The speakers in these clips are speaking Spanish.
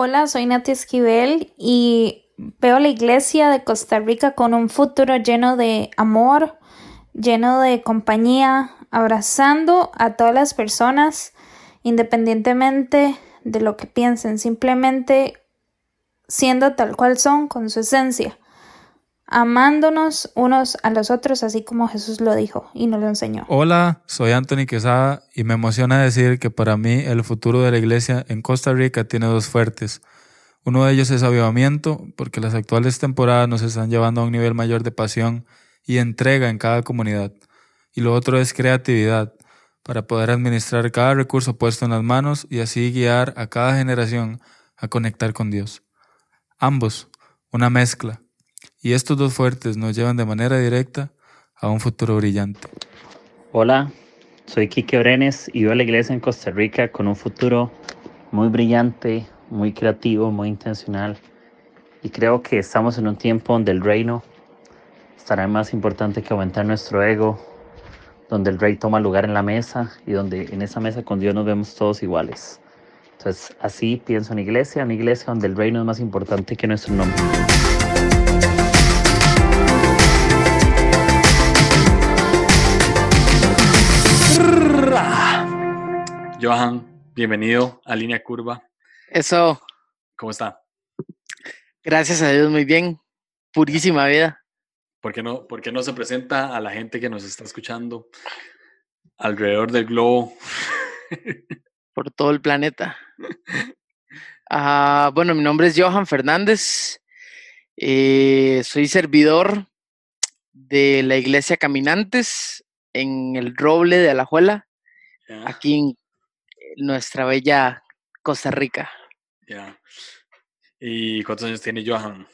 Hola, soy Nati Esquivel y veo la iglesia de Costa Rica con un futuro lleno de amor, lleno de compañía, abrazando a todas las personas independientemente de lo que piensen, simplemente siendo tal cual son con su esencia, amándonos unos a los otros así como Jesús lo dijo y nos lo enseñó. Hola, soy Anthony Quesada y me emociona decir que para mí el futuro de la iglesia en Costa Rica tiene dos fuertes. Uno de ellos es avivamiento, porque las actuales temporadas nos están llevando a un nivel mayor de pasión y entrega en cada comunidad. Y lo otro es creatividad, para poder administrar cada recurso puesto en las manos y así guiar a cada generación a conectar con Dios. Ambos, una mezcla. Y estos dos fuertes nos llevan de manera directa a un futuro brillante. Hola, soy Kike Brenes y veo a la iglesia en Costa Rica con un futuro muy brillante, muy creativo, muy intencional. Y creo que estamos en un tiempo donde el reino estará más importante que aumentar nuestro ego, donde el rey toma lugar en la mesa y donde en esa mesa con Dios nos vemos todos iguales. Entonces, así pienso en iglesia, en iglesia donde el reino es más importante que nuestro nombre. Johan, bienvenido a Línea Curva. Eso. ¿Cómo está? Gracias a Dios, muy bien. Purísima vida. ¿Por qué no, por qué no se presenta a la gente que nos está escuchando alrededor del globo? Por todo el planeta. Ah, bueno, mi nombre es Johan Fernández. Eh, soy servidor de la iglesia Caminantes en el Roble de Alajuela, aquí en nuestra bella Costa Rica. ya. ¿Y cuántos años tiene Johan?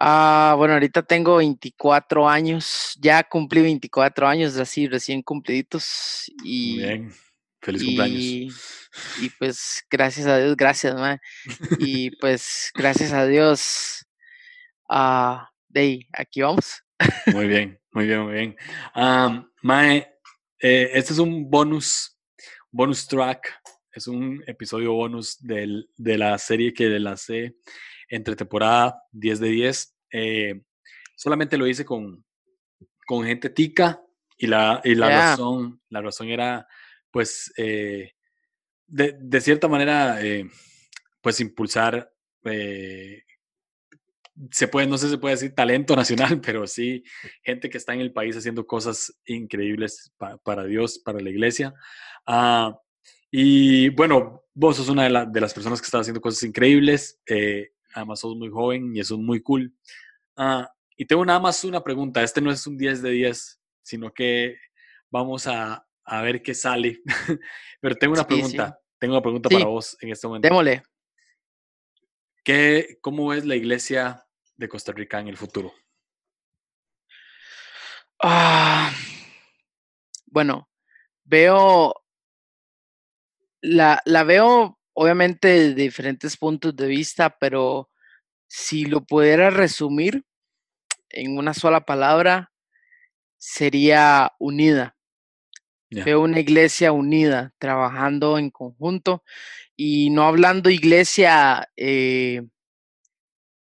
Ah, bueno, ahorita tengo 24 años, ya cumplí 24 años, así recién cumpliditos. Muy Y, bien. Feliz cumpleaños. y, y pues gracias a Dios, gracias, mae. Y pues gracias a Dios, ah, de ahí, aquí vamos. Muy bien, muy bien, muy bien. Am, Mae, eh, este es un bonus, bonus track. Es un episodio bonus del- de la serie que lancé entre temporada 10 de 10. Eh, solamente lo hice con, con gente tica y la, y la razón, la razón era, pues, eh, de, de cierta manera, eh, pues impulsar eh, se puede, no sé si se puede decir talento nacional, pero sí gente que está en el país haciendo cosas increíbles pa- para Dios, para la iglesia. Ah, y bueno, vos sos una de, la- de las personas que está haciendo cosas increíbles, eh, además sos muy joven y eso es muy cool. Ah, y tengo nada más una pregunta, este no es un 10 de 10, sino que vamos a, a ver qué sale. pero tengo una Sí, sí. pregunta, tengo una pregunta Sí. para vos en este momento. Démosle. ¿Qué, ¿Cómo es la iglesia de Costa Rica en el futuro? Ah, bueno, veo, la, la veo obviamente de diferentes puntos de vista, pero si lo pudiera resumir en una sola palabra, sería unida. Veo una iglesia unida, trabajando en conjunto y no hablando iglesia eh,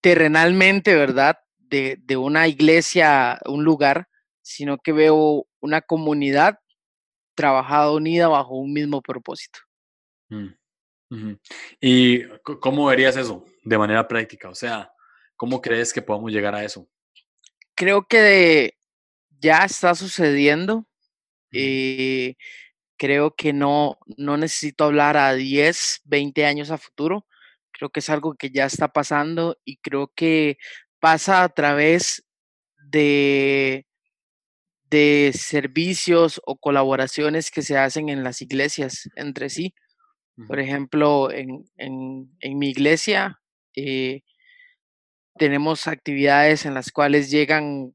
terrenalmente, ¿verdad? De, de una iglesia, un lugar, sino que veo una comunidad trabajada unida bajo un mismo propósito. Mm. ¿Y cómo verías eso de manera práctica? O sea, ¿cómo crees que podamos llegar a eso? Creo que ya está sucediendo. Eh, creo que no, no necesito hablar a 10, 20 años a futuro. Creo que es algo que ya está pasando y creo que pasa a través de, de servicios o colaboraciones que se hacen en las iglesias entre sí. Por ejemplo, en, en- en mi iglesia eh, tenemos actividades en las cuales llegan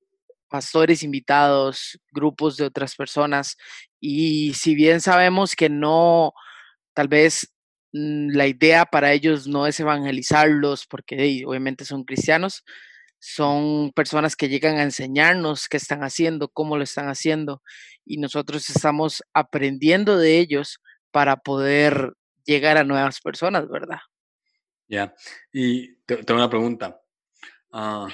pastores invitados, grupos de otras personas, y si bien sabemos que no, tal vez mm, la idea para ellos no es evangelizarlos, porque hey, obviamente son cristianos, son personas que llegan a enseñarnos qué están haciendo, cómo lo están haciendo, y nosotros estamos aprendiendo de ellos para poder llegar a nuevas personas, ¿verdad? Ya, y tengo una pregunta. Uh,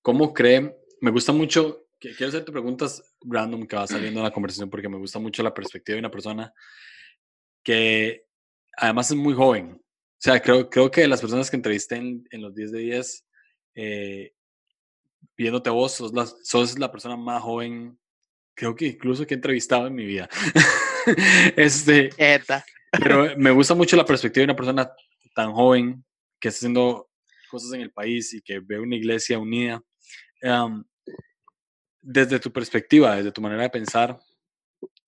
¿Cómo creen? Me gusta mucho, quiero hacerte preguntas random que va saliendo en la conversación porque me gusta mucho la perspectiva de una persona que además es muy joven. O sea, creo, creo que las personas que entrevisté en, los 10 de 10, eh, viéndote vos, sos la, sos la persona más joven, creo que incluso que he entrevistado en mi vida. este, pero me gusta mucho la perspectiva de una persona tan joven que está haciendo cosas en el país y que ve una iglesia unida. Desde tu perspectiva, desde tu manera de pensar,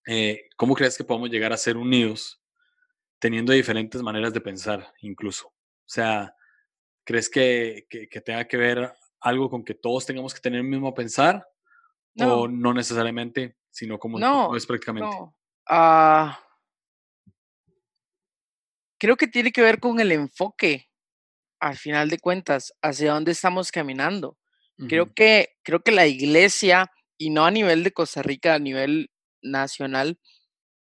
eh, ¿cómo crees que podemos llegar a ser unidos teniendo diferentes maneras de pensar incluso? O sea, ¿crees que, que, tenga que ver algo con que todos tengamos que tener el mismo pensar? ¿O no necesariamente, sino como no, es prácticamente? No. Ah, creo que tiene que ver con el enfoque, al final de cuentas, hacia dónde estamos caminando. Creo que, creo que la iglesia, y no a nivel de Costa Rica, a nivel nacional,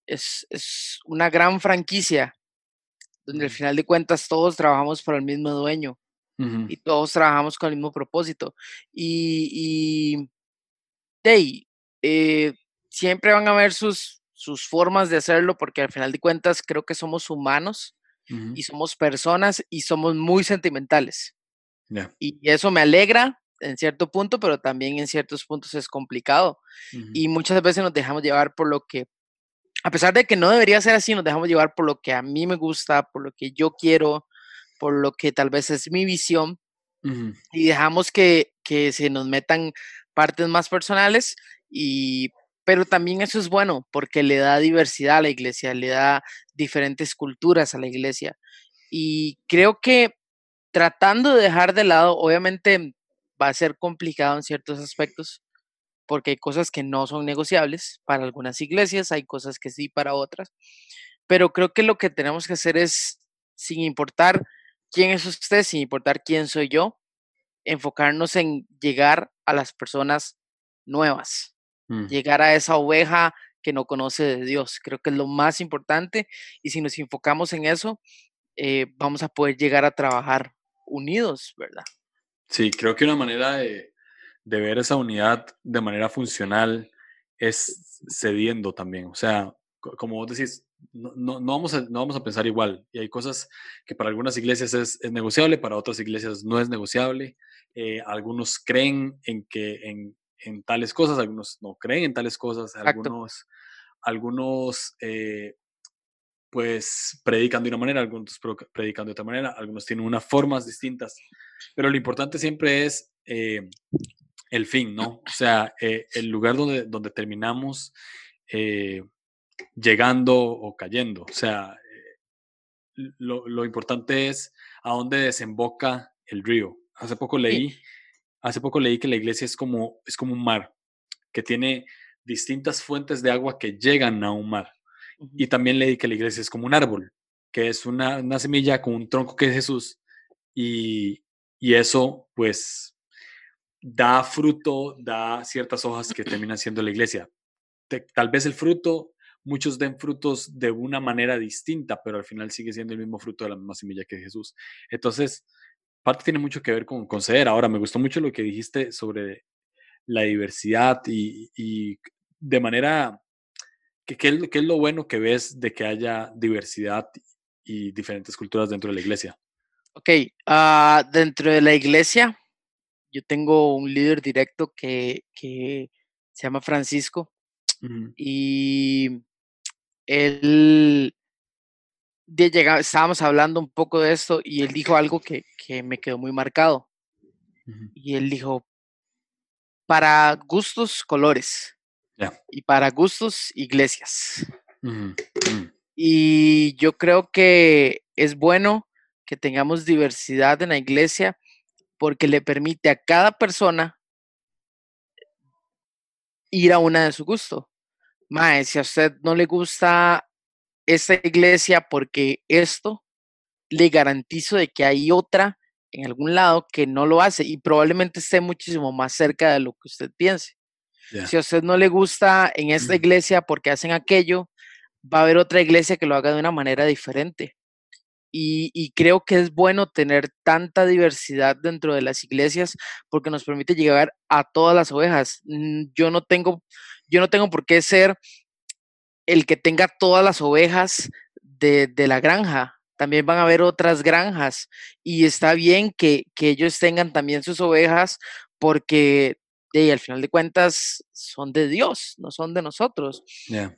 es, es una gran franquicia, donde al final de cuentas todos trabajamos para el mismo dueño y todos trabajamos con el mismo propósito. Y, y hey, eh, siempre van a haber sus, sus formas de hacerlo, porque al final de cuentas creo que somos humanos y somos personas y somos muy sentimentales. Y eso me alegra en cierto punto, pero también en ciertos puntos es complicado. Y muchas veces nos dejamos llevar por lo que, a pesar de que no debería ser así, nos dejamos llevar por lo que a mí me gusta, por lo que yo quiero, por lo que tal vez es mi visión. Y dejamos que, que se nos metan partes más personales y pero también eso es bueno porque le da diversidad a la iglesia, le da diferentes culturas a la iglesia. Y creo que tratando de dejar de lado, obviamente va a ser complicado en ciertos aspectos, porque hay cosas que no son negociables para algunas iglesias, hay cosas que sí para otras, pero creo que lo que tenemos que hacer es, sin importar quién es usted, sin importar quién soy yo, enfocarnos en llegar a las personas nuevas, Mm. llegar a esa oveja que no conoce de Dios. Creo que es lo más importante y si nos enfocamos en eso, eh, vamos a poder llegar a trabajar unidos, ¿verdad? Sí, creo que una manera de, ver esa unidad de manera funcional es cediendo también. O sea, como vos decís, no, no, vamos a, no vamos a pensar igual. Y hay cosas que para algunas iglesias es, negociable, para otras iglesias no es negociable. Eh, algunos creen en que en, en tales cosas, algunos no creen en tales cosas, algunos, algunos eh, pues predican de una manera, algunos predican de otra manera, algunos tienen unas formas distintas, pero lo importante siempre es eh, el fin, ¿no? O sea, eh, el lugar donde, donde terminamos llegando o cayendo, o sea, lo, lo, importante es a dónde desemboca el río. Hace poco leí Hace poco leí que la iglesia es como, es como un mar, que tiene distintas fuentes de agua que llegan a un mar. Y también leí que la iglesia es como un árbol, que es una, una semilla con un tronco que es Jesús. Y, y eso, pues, da fruto, da ciertas hojas que terminan siendo la iglesia. tal vez el fruto, muchos den frutos de una manera distinta, pero al final sigue siendo el mismo fruto de la misma semilla que Jesús. Entonces, parte tiene mucho que ver con, con ceder. Ahora, me gustó mucho lo que dijiste sobre la diversidad y, de manera, ¿qué, qué, es, lo bueno que ves de que haya diversidad y diferentes culturas dentro de la iglesia? Ok, ah, dentro de la iglesia, yo tengo un líder directo que, que se llama Francisco y él estábamos hablando un poco de esto y él dijo algo que, me quedó muy marcado. Y él dijo, para gustos, colores. Y para gustos, iglesias. Y yo creo que es bueno que tengamos diversidad en la iglesia porque le permite a cada persona ir a una de su gusto. Mae, si a usted no le gusta esta iglesia porque esto le garantizo de que hay otra en algún lado que no lo hace y probablemente esté muchísimo más cerca de lo que usted piense. Si a usted no le gusta en esta iglesia porque hacen aquello, va a haber otra iglesia que lo haga de una manera diferente. Y, creo que es bueno tener tanta diversidad dentro de las iglesias porque nos permite llegar a todas las ovejas. Mm, yo no tengo, yo no tengo por qué ser el que tenga todas las ovejas de, la granja. También van a haber otras granjas y está bien que, ellos tengan también sus ovejas porque al final de cuentas son de Dios, no son de nosotros.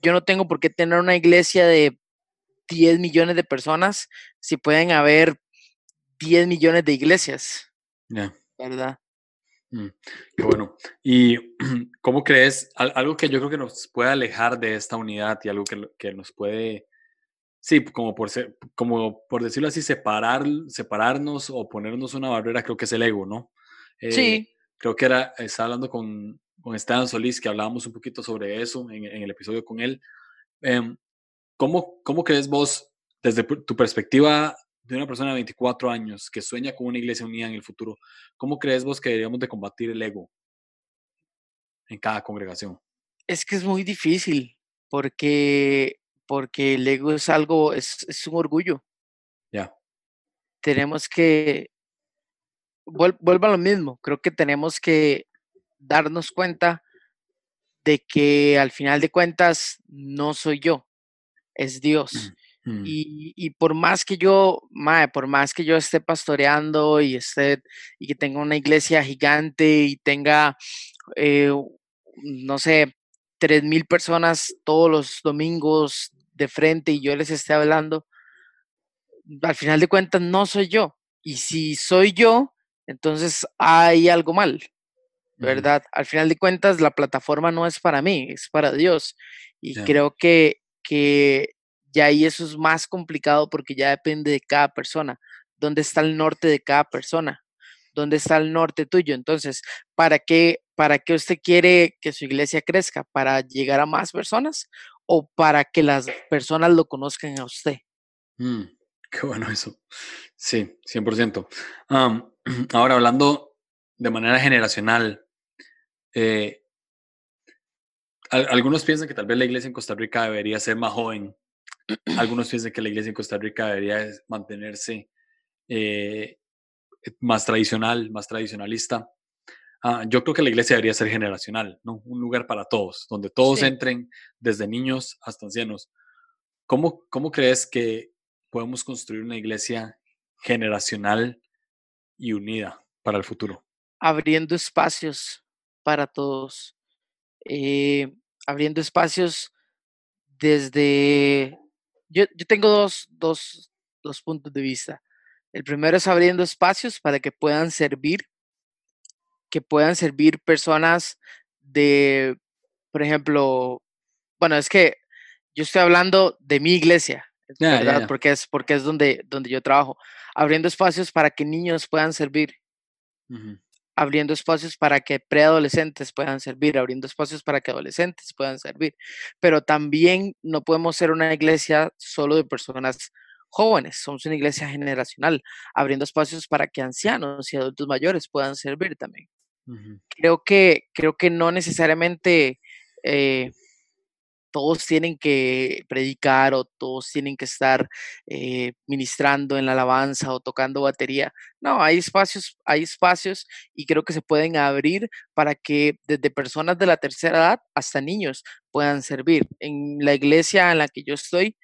Yo no tengo por qué tener una iglesia de 10 millones de personas si pueden haber 10 millones de iglesias. ¿Verdad? Mm, qué bueno. ¿Y cómo crees, algo que yo creo que nos puede alejar de esta unidad y algo que, que nos puede, sí, como por, ser, como por decirlo así, separar, separarnos o ponernos una barrera, creo que es el ego, ¿no? sí. Eh, creo que era, estaba hablando con, con Esteban Solís, que hablábamos un poquito sobre eso en, en el episodio con él. Eh, ¿Cómo, ¿Cómo crees vos, desde tu perspectiva de una persona de 24 años que sueña con una iglesia unida en el futuro, cómo crees vos que deberíamos de combatir el ego en cada congregación? Es que es muy difícil, porque, porque el ego es algo, es, es un orgullo. Ya. Tenemos que, vuelvo a lo mismo, creo que tenemos que darnos cuenta de que al final de cuentas no soy yo, es Dios. Mm, mm. Y, por más que yo, mae, por más que yo esté pastoreando y esté, y que tenga una iglesia gigante y tenga, eh, no sé, tres mil personas todos los domingos de frente y yo les esté hablando, al final de cuentas no soy yo. Y si soy yo, entonces hay algo mal, ¿verdad? Al final de cuentas la plataforma no es para mí, es para Dios. Y creo que que ya ahí eso es más complicado porque ya depende de cada persona. ¿Dónde está el norte de cada persona? ¿Dónde está el norte tuyo? Entonces, ¿para qué, para qué usted quiere que su iglesia crezca? ¿Para llegar a más personas o para que las personas lo conozcan a usted? Mm, qué bueno eso. Sí, 100%. ahora, hablando de manera generacional, eh, algunos piensan que tal vez la iglesia en Costa Rica debería ser más joven. Algunos piensan que la iglesia en Costa Rica debería mantenerse eh, más tradicional, más tradicionalista. Ah, yo creo que la iglesia debería ser generacional, ¿no? Un lugar para todos, donde todos entren, desde niños hasta ancianos. ¿Cómo, ¿Cómo crees que podemos construir una iglesia generacional y unida para el futuro? Abriendo espacios para todos. Eh, abriendo espacios desde... Yo, yo tengo dos, dos, dos puntos de vista. El primero es abriendo espacios para que puedan servir, que puedan servir personas de, por ejemplo, bueno, es que yo estoy hablando de mi iglesia, ¿verdad? Porque es, porque es donde, donde yo trabajo. Abriendo espacios para que niños puedan servir abriendo espacios para que preadolescentes puedan servir, abriendo espacios para que adolescentes puedan servir. Pero también no podemos ser una iglesia solo de personas jóvenes, somos una iglesia generacional, abriendo espacios para que ancianos y adultos mayores puedan servir también. Creo que, creo que no necesariamente eh, todos tienen que predicar o todos tienen que estar eh, ministrando en la alabanza o tocando batería. No, hay espacios, hay espacios y creo que se pueden abrir para que desde personas de la tercera edad hasta niños puedan servir. En la iglesia en la que yo estoy,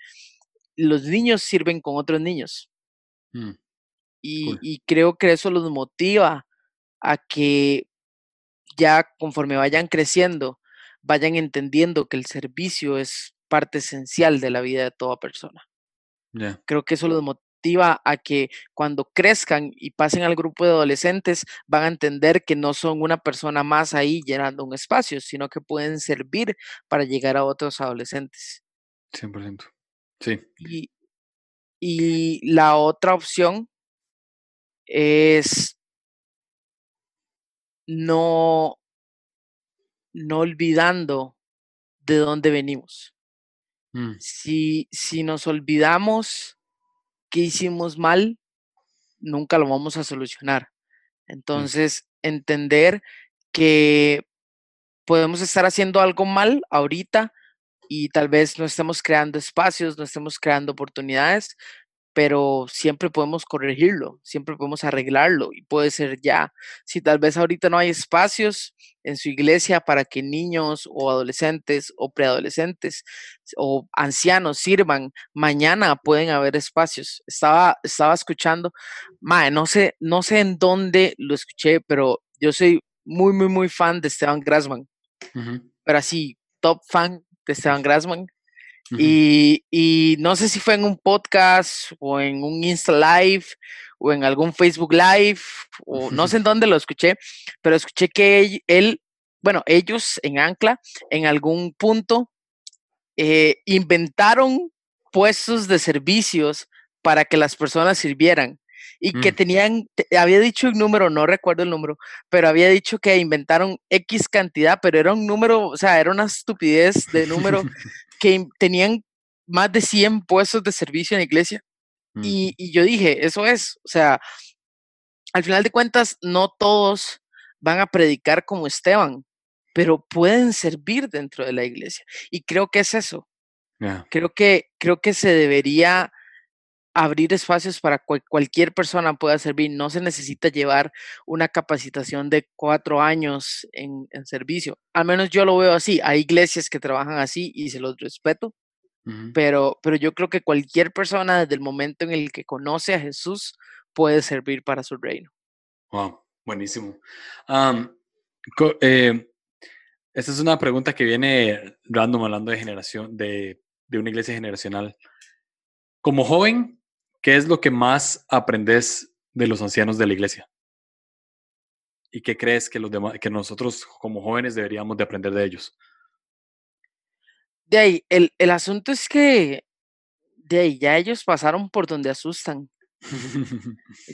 los niños sirven con otros niños. Mm, y, y creo que eso los motiva a que ya conforme vayan creciendo, vayan entendiendo que el servicio es parte esencial de la vida de toda persona. Creo que eso los motiva a que cuando crezcan y pasen al grupo de adolescentes van a entender que no son una persona más ahí llenando un espacio, sino que pueden servir para llegar a otros adolescentes. 100%. Sí. Y, y la otra opción es no no olvidando de dónde venimos. Mm. Si, si nos olvidamos que hicimos mal, nunca lo vamos a solucionar. Mm. Entonces, entender que podemos estar haciendo algo mal ahorita y tal vez no estemos creando espacios, no estemos creando oportunidades, pero siempre podemos corregirlo, siempre podemos arreglarlo y puede ser ya. Si tal vez ahorita no hay espacios en su iglesia para que niños o adolescentes o preadolescentes o ancianos sirvan, mañana pueden haber espacios. Estaba, estaba escuchando, mae, no sé, no sé en dónde lo escuché, pero yo soy muy, muy, muy fan de Esteban Grassman. Pero así, top fan de Esteban Grassman y, no sé si fue en un podcast o en un Insta Live o en algún Facebook Live o no sé en dónde lo escuché, pero escuché que él, bueno, ellos en Ancla en algún punto eh, inventaron puestos de servicios para que las personas sirvieran y que mm. tenían, había dicho un número, no recuerdo el número, pero había dicho que inventaron X cantidad, pero era un número, o sea, era una estupidez de número que tenían más de 100 puestos de servicio en la iglesia. Y, y, yo dije, eso es, o sea, al final de cuentas, no todos van a predicar como Esteban, pero pueden servir dentro de la iglesia. Y creo que es eso. Creo, que, creo que se debería abrir espacios para que cualquier persona pueda servir. No se necesita llevar una capacitación de cuatro años en, servicio. Al menos yo lo veo así. Hay iglesias que trabajan así y se los respeto. pero, pero yo creo que cualquier persona desde el momento en el que conoce a Jesús puede servir para su reino. Wow, buenísimo. Eh, esta es una pregunta que viene random hablando de generación, de, de una iglesia generacional. Como joven, ¿Qué es lo que más aprendes de los ancianos de la iglesia? ¿Y qué crees que, los que nosotros como jóvenes deberíamos de aprender de ellos? De ahí, el, el asunto es que de ahí, ya ellos pasaron por donde asustan.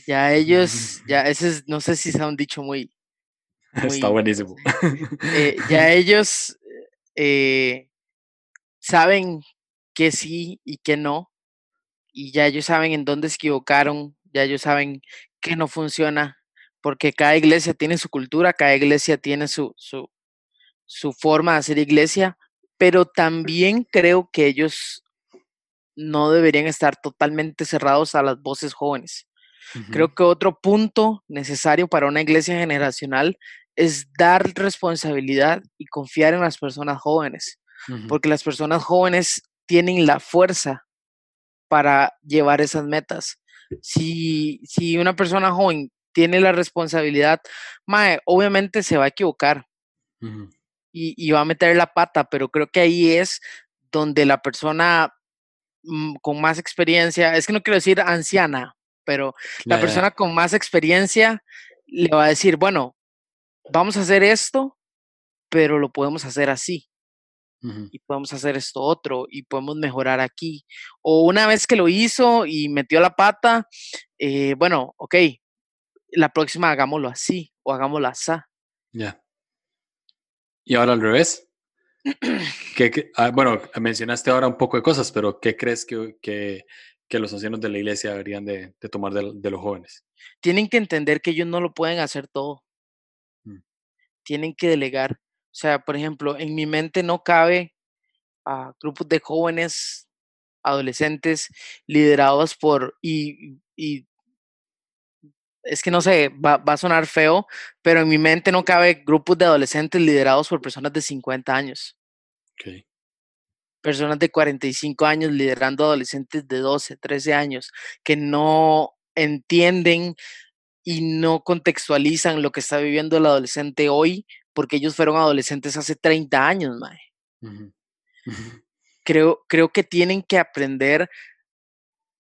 ya ellos, ya ese es, no sé si se han dicho muy... Está buenísimo. Eh, ya ellos eh, saben que sí y que no y ya ellos saben en dónde se equivocaron, ya ellos saben que no funciona, porque cada iglesia tiene su cultura, cada iglesia tiene su, su, su forma de hacer iglesia, pero también creo que ellos no deberían estar totalmente cerrados a las voces jóvenes. Creo que otro punto necesario para una iglesia generacional es dar responsabilidad y confiar en las personas jóvenes, porque las personas jóvenes tienen la fuerza para llevar esas metas. Si, si una persona joven tiene la responsabilidad, obviamente se va a equivocar. Y, va a meter la pata, pero creo que ahí es donde la persona mm, con más experiencia, es que no quiero decir anciana, pero la persona con más experiencia le va a decir, bueno, vamos a hacer esto, pero lo podemos hacer así y podemos hacer esto otro y podemos mejorar aquí. O una vez que lo hizo y metió la pata, eh, bueno, ok, la próxima hagámoslo así o hagámoslo así. Ya. Y ahora al revés. ¿Qué, ah, bueno, mencionaste ahora un poco de cosas, pero ¿qué crees que, que, que los ancianos de la iglesia deberían de, de tomar de, de, los jóvenes? Tienen que entender que ellos no lo pueden hacer todo. Mm. Tienen que delegar. O sea, por ejemplo, en mi mente no cabe a grupos de jóvenes, adolescentes, liderados por, y, es que no sé, va, a sonar feo, pero en mi mente no cabe grupos de adolescentes liderados por personas de 50 años. Personas de 45 años liderando adolescentes de 12, 13 años, que no entienden y no contextualizan lo que está viviendo el adolescente hoy porque ellos fueron adolescentes hace 30 años, mae. Creo, creo que tienen que aprender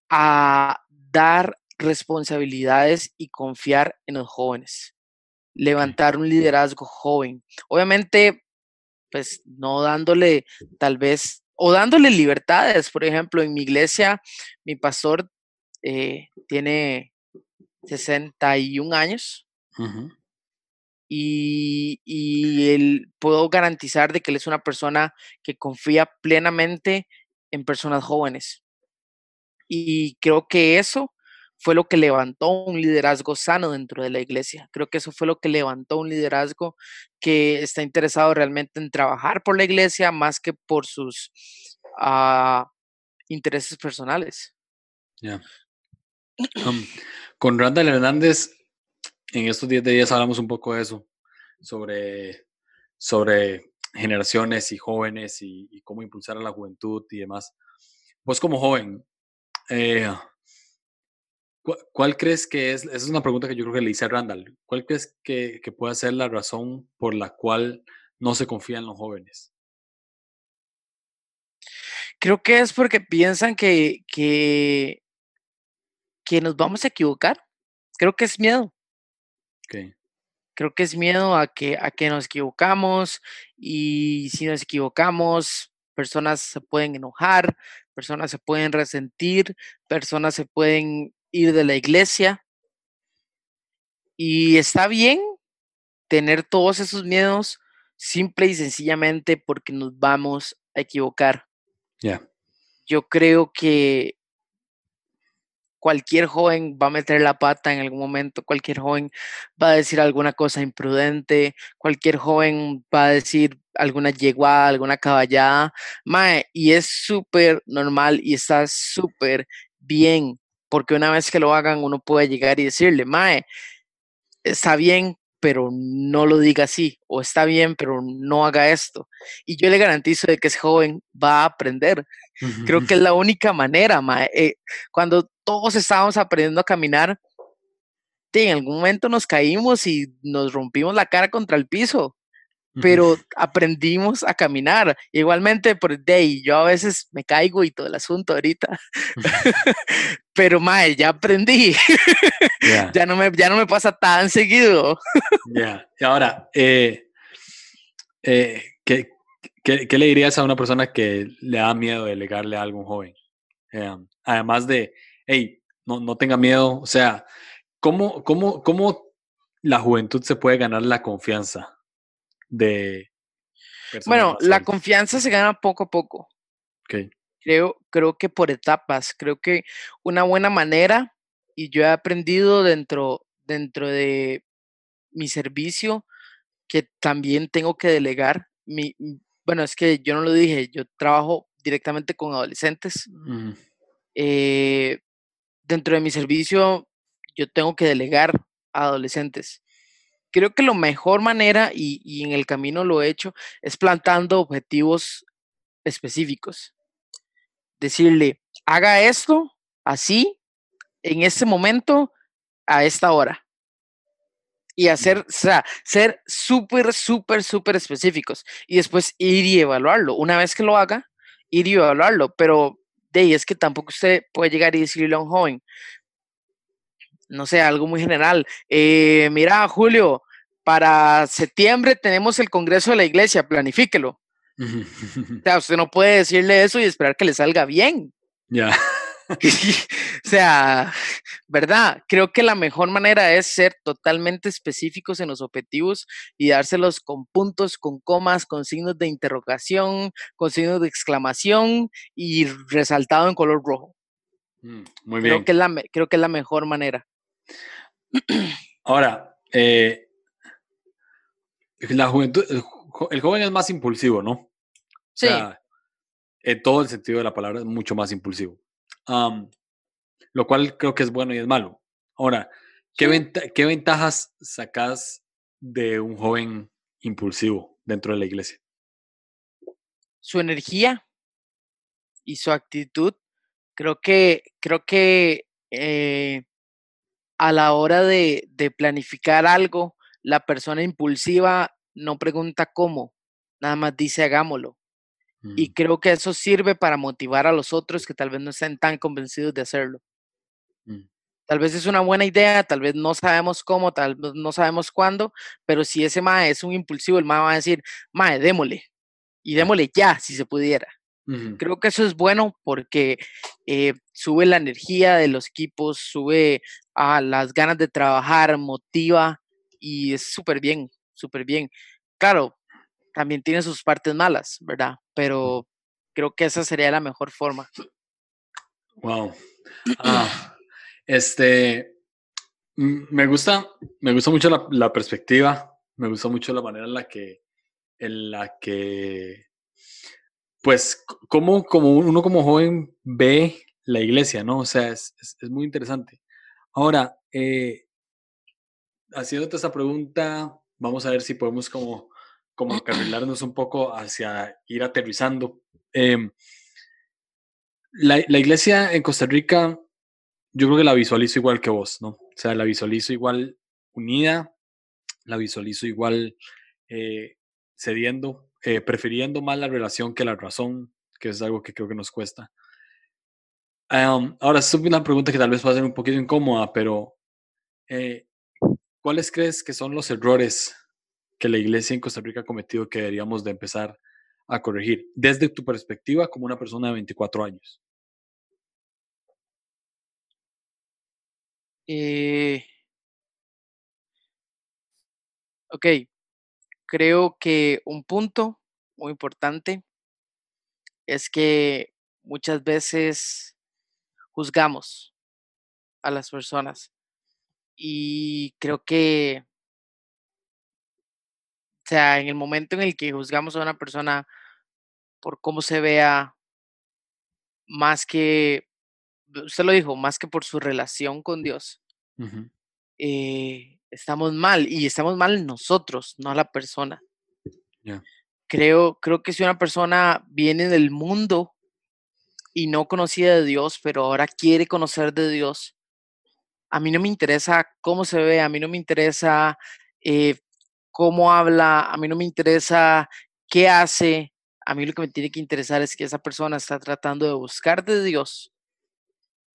a dar responsabilidades y confiar en los jóvenes. Levantar un liderazgo joven. Obviamente, pues no dándole tal vez, o dándole libertades. Por ejemplo, en mi iglesia, mi pastor eh, tiene 61 años y, y puedo garantizar de que él es una persona que confía plenamente en personas jóvenes. Y creo que eso fue lo que levantó un liderazgo sano dentro de la iglesia. Creo que eso fue lo que levantó un liderazgo que está interesado realmente en trabajar por la iglesia más que por sus ah, intereses personales. Um, con Randall Hernández, en estos 10 días hablamos un poco de eso, sobre, sobre generaciones y jóvenes y, cómo impulsar a la juventud y demás. Vos como joven, eh, ¿cuál, crees que es? Esa es una pregunta que yo creo que le hice a Randall. ¿Cuál crees que, puede ser la razón por la cual no se confía en los jóvenes? Creo que es porque piensan que, que nos vamos a equivocar. Creo que es miedo. Creo que es miedo a que, a que nos equivocamos y si nos equivocamos, personas se pueden enojar, personas se pueden resentir, personas se pueden ir de la iglesia. Y está bien tener todos esos miedos simple y sencillamente porque nos vamos a equivocar. Yo creo que cualquier joven va a meter la pata en algún momento, cualquier joven va a decir alguna cosa imprudente, cualquier joven va a decir alguna yeguada, alguna caballada, mae, y es súper normal y está súper bien, porque una vez que lo hagan uno puede llegar y decirle, mae, está bien, pero no lo diga así, o está bien, pero no haga esto. Y yo le garantizo de que ese joven va a aprender. Creo que es la única manera, mae. Eh, cuando todos estábamos aprendiendo a caminar, en algún momento nos caímos y nos rompimos la cara contra el piso, pero aprendimos a caminar. Igualmente, por day, yo a veces me caigo y todo el asunto ahorita, pero mae, ya aprendí. ya, no me, ya no me pasa tan seguido. Ya, y ahora, eh, eh, ¿qué, qué, le dirías a una persona que le da miedo delegarle a algún joven? Eh, además de, hey, no, no tenga miedo, o sea, ¿cómo, cómo, ¿cómo la juventud se puede ganar la confianza de... Bueno, la confianza se gana poco a poco. Okay. Creo, creo que por etapas, creo que una buena manera, y yo he aprendido dentro, dentro de mi servicio, que también tengo que delegar. Mi, bueno, es que yo no lo dije, yo trabajo directamente con adolescentes dentro de mi servicio yo tengo que delegar a adolescentes. Creo que la mejor manera, y, en el camino lo he hecho, es plantando objetivos específicos. Decirle, haga esto así, en este momento, a esta hora. Y hacer, o sea, ser súper, súper, súper específicos. Y después ir y evaluarlo. Una vez que lo haga, ir y evaluarlo. Pero y es que tampoco usted puede llegar y decirle a un joven, no sé, algo muy general, eh, mira, Julio, para septiembre tenemos el Congreso de la Iglesia, planifíquelo. o sea, usted no puede decirle eso y esperar que le salga bien. Ya. o sea, ¿verdad? Creo que la mejor manera es ser totalmente específicos en los objetivos y dárselos con puntos, con comas, con signos de interrogación, con signos de exclamación y resaltado en color rojo. Mm, muy bien. Creo que, es la, creo que es la mejor manera. Ahora, eh, la juventud, el joven es más impulsivo, ¿no? Sí. en todo el sentido de la palabra, es mucho más impulsivo lo cual creo que es bueno y es malo. Ahora, ¿qué, ¿qué ventajas sacas de un joven impulsivo dentro de la iglesia? Su energía y su actitud. Creo que, creo que eh, a la hora de, de planificar algo, la persona impulsiva no pregunta cómo, nada más dice hagámoslo. Y creo que eso sirve para motivar a los otros que tal vez no estén tan convencidos de hacerlo. Mm. Tal vez es una buena idea, tal vez no sabemos cómo, tal vez no sabemos cuándo, pero si ese mae es un impulsivo, el mae va a decir, mae, démosle. Y démosle ya, si se pudiera. Creo que eso es bueno porque eh, sube la energía de los equipos, sube a las ganas de trabajar, motiva y es súper bien, súper bien. Claro, también tiene sus partes malas, ¿verdad? Pero creo que esa sería la mejor forma. Wow. Ah, este, me gusta, me gusta mucho la, perspectiva, me gusta mucho la manera en la que, en la que, pues, como, como uno como joven ve la iglesia, ¿no? O sea, es, es, muy interesante. Ahora, eh, haciéndote esta pregunta, vamos a ver si podemos como, como carrilarnos un poco hacia ir aterrizando. Em, la, la, iglesia en Costa Rica, yo creo que la visualizo igual que vos, ¿no? O sea, la visualizo igual unida, la visualizo igual eh, cediendo, eh, prefiriendo más la relación que la razón, que es algo que creo que nos cuesta. Um, ahora, es una pregunta que tal vez va a ser un poquito incómoda, pero eh, ¿cuáles crees que son los errores que la iglesia en Costa Rica ha cometido que deberíamos de empezar a corregir desde tu perspectiva como una persona de 24 años? Eh, ok, creo que un punto muy importante es que muchas veces juzgamos a las personas y creo que, o sea, en el momento en el que juzgamos a una persona por cómo se vea, más que, usted lo dijo, más que por su relación con Dios, eh, estamos mal y estamos mal nosotros, no la persona. Creo, creo que si una persona viene del mundo y no conocía de Dios, pero ahora quiere conocer de Dios, a mí no me interesa cómo se ve, a mí no me interesa eh, cómo habla, a mí no me interesa qué hace, a mí lo que me tiene que interesar es que esa persona está tratando de buscar de Dios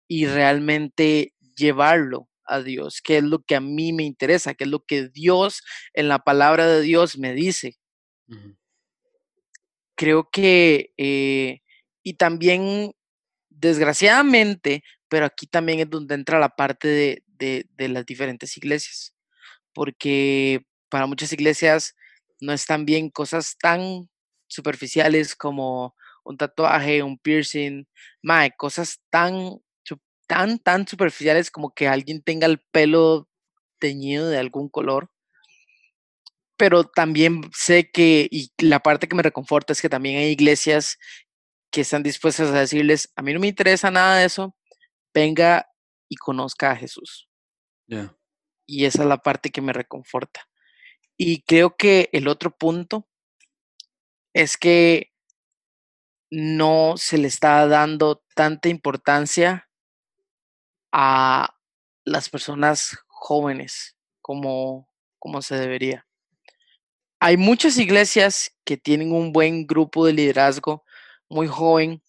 y realmente llevarlo a Dios, qué es lo que a mí me interesa, qué es lo que Dios en la palabra de Dios me dice. Creo que, eh, y también, desgraciadamente, pero aquí también es donde entra la parte de, de, las diferentes iglesias, porque para muchas iglesias no están bien cosas tan superficiales como un tatuaje, un piercing, mae, cosas tan, tan, tan superficiales como que alguien tenga el pelo teñido de algún color. Pero también sé que, y la parte que me reconforta es que también hay iglesias que están dispuestas a decirles, a mí no me interesa nada de eso, venga y conozca a Jesús. Y esa es la parte que me reconforta. Y creo que el otro punto es que no se le está dando tanta importancia a las personas jóvenes como, como se debería. Hay muchas iglesias que tienen un buen grupo de liderazgo muy joven,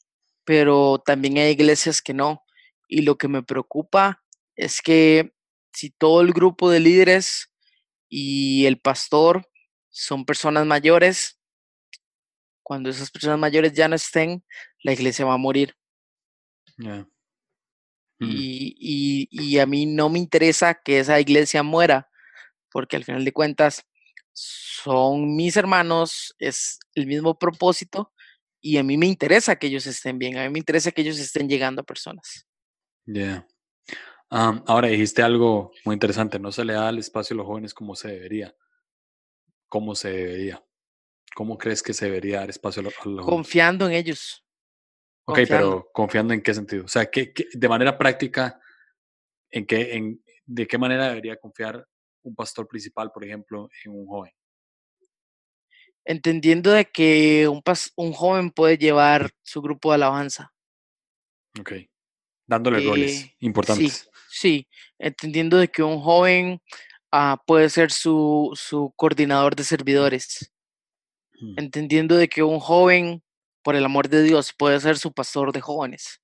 pero también hay iglesias que no. Y lo que me preocupa es que si todo el grupo de líderes y el pastor son personas mayores, cuando esas personas mayores ya no estén, la iglesia va a morir. Mm. Y, y, a mí no me interesa que esa iglesia muera, porque al final de cuentas son mis hermanos, es el mismo propósito y a mí me interesa que ellos estén bien, a mí me interesa que ellos estén llegando a personas. Ya. ahora dijiste algo muy interesante, no se le da el espacio a los jóvenes como se debería. ¿Cómo se debería? ¿Cómo crees que se debería dar espacio a los, jóvenes? Confiando en ellos. Ok, pero confiando en qué sentido? O sea, ¿qué, de manera práctica, ¿en qué, en, ¿de qué manera debería confiar un pastor principal, por ejemplo, en un joven? Entendiendo de que un, un joven puede llevar su grupo de alabanza. Ok dándole roles eh, importantes. Sí, entendiendo de que un joven ah, puede ser su, su, coordinador de servidores, entendiendo de que un joven, por el amor de Dios, puede ser su pastor de jóvenes,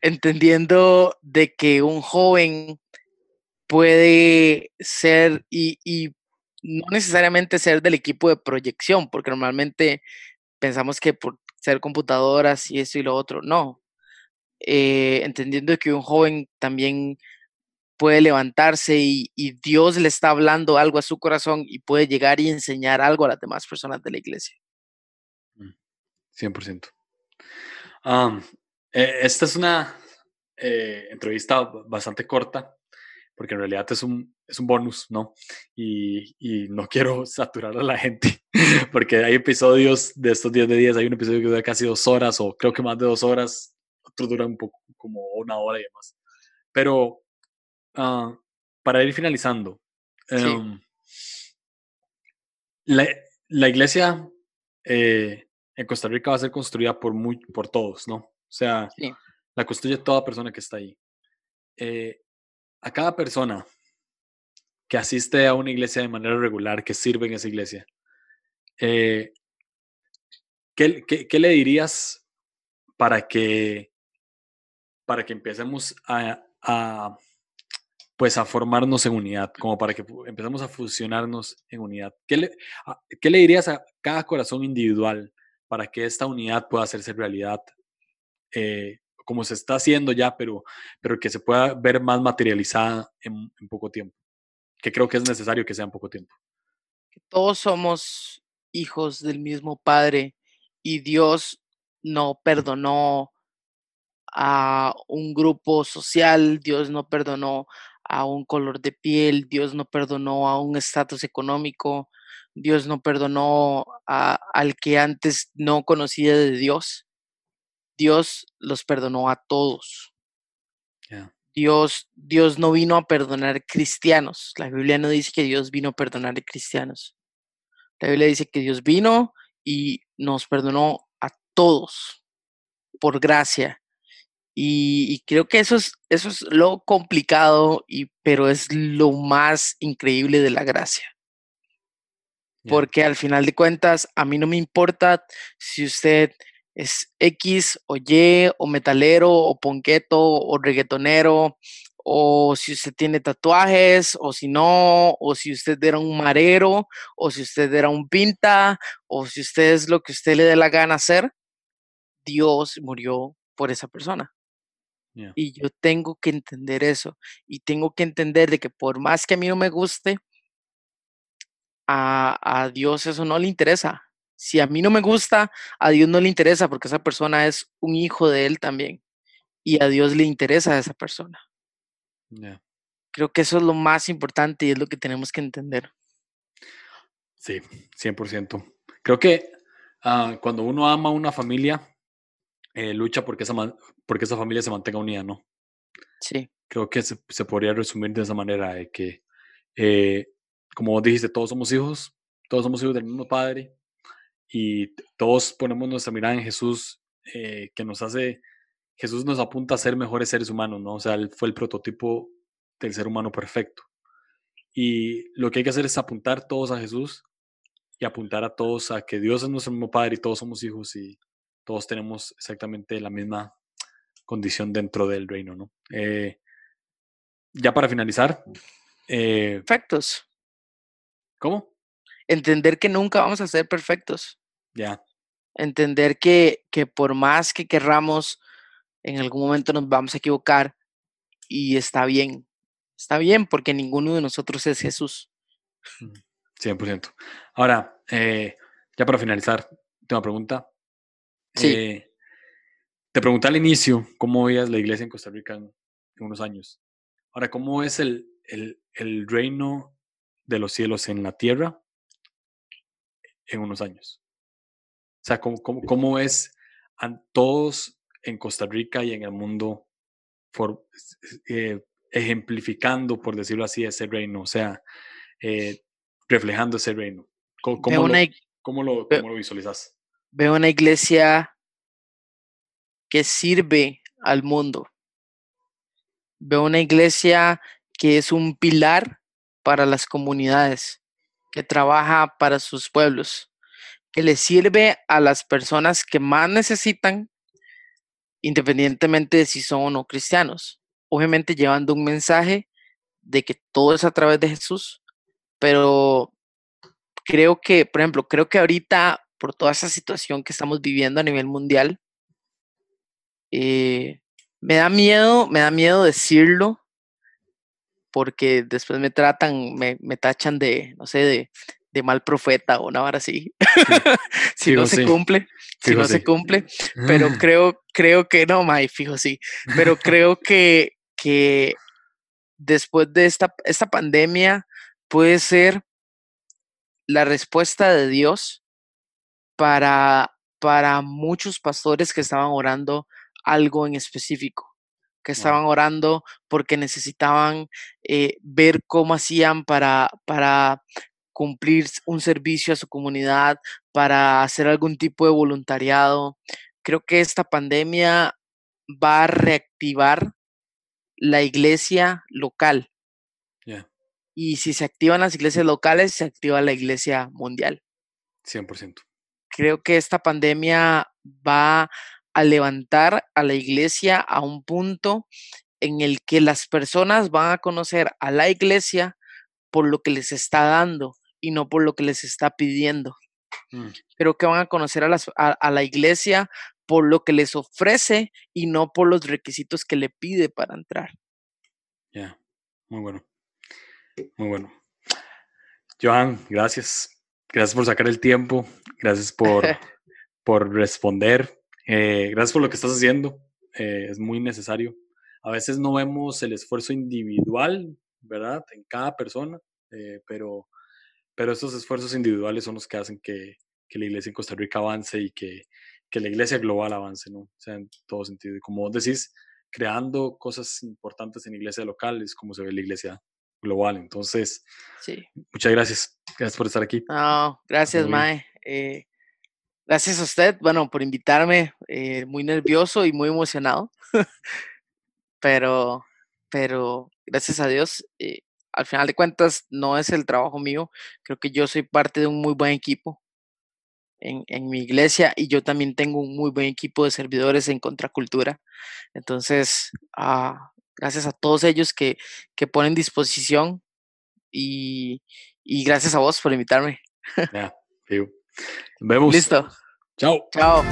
entendiendo de que un joven puede ser y, y no necesariamente ser del equipo de proyección, porque normalmente pensamos que por ser computadoras y esto y lo otro, no, eh, entendiendo que un joven también puede levantarse y, Dios le está hablando algo a su corazón y puede llegar y enseñar algo a las demás personas de la iglesia. 100%. Mm, e, esta es una eh, entrevista bastante corta, porque en realidad es un, es un bonus, ¿no? Y, y, no quiero saturar a la gente, porque hay episodios de estos 10 de días, hay un episodio que dura casi dos horas o creo que más de dos horas, dura un poco como una hora y demás. Pero ah, para ir finalizando, Sí. em, la, la iglesia eh, en Costa Rica va a ser construida por, muy, por todos, ¿no? O sea, Sí. la construye toda persona que está ahí. Eh, a cada persona que asiste a una iglesia de manera regular, que sirve en esa iglesia, eh, ¿qué, qué, qué le dirías para que, para que empecemos a, a, pues a formarnos en unidad, como para que empecemos a fusionarnos en unidad? ¿Qué le, a- ¿Qué le dirías a cada corazón individual para que esta unidad pueda hacerse realidad? eh, como se está haciendo ya, pero, pero que se pueda ver más materializada en, en poco tiempo. Que creo que es necesario que sea en poco tiempo. Todos somos hijos del mismo Padre y Dios no perdonó a un grupo social, Dios no perdonó a un color de piel, Dios no perdonó a un estatus económico, Dios no perdonó a- al que antes no conocía de Dios. Dios los perdonó a todos. Dios, Dios no vino a perdonar cristianos. La Biblia no dice que Dios vino a perdonar cristianos. La Biblia dice que Dios vino y nos perdonó a todos por gracia. Y, y creo que eso es, eso es lo complicado, y, pero es lo más increíble de la gracia. Porque al final de cuentas, a mí no me importa si usted es X o Y o metalero o ponqueto o reggaetonero o si usted tiene tatuajes o si no, o si usted era un marero o si usted era un pinta o si usted es lo que usted le dé la gana hacer, Dios murió por esa persona. Y yo tengo que entender eso y tengo que entender de que por más que a mí no me guste, a, a Dios eso no le interesa. Si a mí no me gusta, a Dios no le interesa porque esa persona es un hijo de Él también. Y a Dios le interesa a esa persona. Creo que eso es lo más importante y es lo que tenemos que entender. Sí, 100%. Creo que ah, cuando uno ama a una familia, eh, lucha porque esa, porque esa familia se mantenga unida, ¿no? Sí, Creo que se, se podría resumir de esa manera, de que, eh, como vos dijiste, todos somos hijos, todos somos hijos del mismo Padre y todos ponemos nuestra mirada en Jesús, eh, que nos hace, Jesús nos apunta a ser mejores seres humanos, ¿no? O sea, Él fue el prototipo del ser humano perfecto. Y lo que hay que hacer es apuntar todos a Jesús y apuntar a todos a que Dios es nuestro mismo Padre y todos somos hijos y todos tenemos exactamente la misma condición dentro del reino, ¿no? Eh, ya para finalizar, eh, perfectos. ¿cómo? Entender que nunca vamos a ser perfectos. Ya, Entender que, que por más que querramos, en algún momento nos vamos a equivocar y está bien. Está bien porque ninguno de nosotros es Jesús. 100%. Ahora, eh, ya para finalizar, última pregunta. Sí. Eh, te pregunté al inicio cómo veías la iglesia en Costa Rica en, en unos años. Ahora, ¿cómo es el, el, el reino de los cielos en la tierra en unos años? O sea, ¿cómo, cómo, cómo es a todos en Costa Rica y en el mundo for- eh, ejemplificando, por decirlo así, ese reino? O sea, eh, reflejando ese reino. ¿Cómo, lo, cómo lo, cómo lo visualizas? Veo una iglesia que sirve al mundo. Veo una iglesia que es un pilar para las comunidades, que trabaja para sus pueblos, que le sirve a las personas que más necesitan, independientemente de si son o no cristianos. Obviamente llevando un mensaje de que todo es a través de Jesús, pero creo que, por ejemplo, creo que ahorita, por toda esa situación que estamos viviendo a nivel mundial, eh, me da miedo, me da miedo decirlo, porque después me tratan, me, me tachan de, no sé, de, de mal profeta o una vara así. si Fijo no se sí, cumple, si fijo no se cumple, pero creo, creo que no, May, fijo sí, pero creo que, que después de esta, esta pandemia puede ser la respuesta de Dios para, para muchos pastores que estaban orando algo en específico. que estaban orando porque necesitaban eh, ver cómo hacían para, para cumplir un servicio a su comunidad, para hacer algún tipo de voluntariado. Creo que esta pandemia va a reactivar la iglesia local. Y si se activan las iglesias locales, se activa la iglesia mundial. 100%. Creo que esta pandemia va a levantar a la iglesia a un punto en el que las personas van a conocer a la iglesia por lo que les está dando y no por lo que les está pidiendo. Mm. Creo que van a conocer a, a, la iglesia por lo que les ofrece y no por los requisitos que le pide para entrar. Ya, muy bueno. Muy bueno. Johan, gracias. Gracias por sacar el tiempo. Gracias por, por responder. Eh, gracias por lo que estás haciendo. Eh, es muy necesario. A veces no vemos el esfuerzo individual, ¿verdad? En cada persona, eh, pero, pero estos esfuerzos individuales son los que hacen que, que la iglesia en Costa Rica avance y que, que, la iglesia global avance, ¿no? O sea, en todo sentido. Y como vos decís, creando cosas importantes en iglesia local es como se ve la iglesia global. Entonces, sí. muchas gracias. Gracias por estar aquí. No, gracias, Mae. Eh, gracias a usted, bueno, por invitarme. Eh, muy nervioso y muy emocionado. pero, pero gracias a Dios, eh, al final de cuentas, no es el trabajo mío. Creo que yo soy parte de un muy buen equipo. En, en, mi iglesia y yo también tengo un muy buen equipo de servidores en contracultura. Entonces, ah, gracias a todos ellos que, que ponen disposición y, y, gracias a vos por invitarme. Ya, Nos vemos. Listo. Chao. Chao.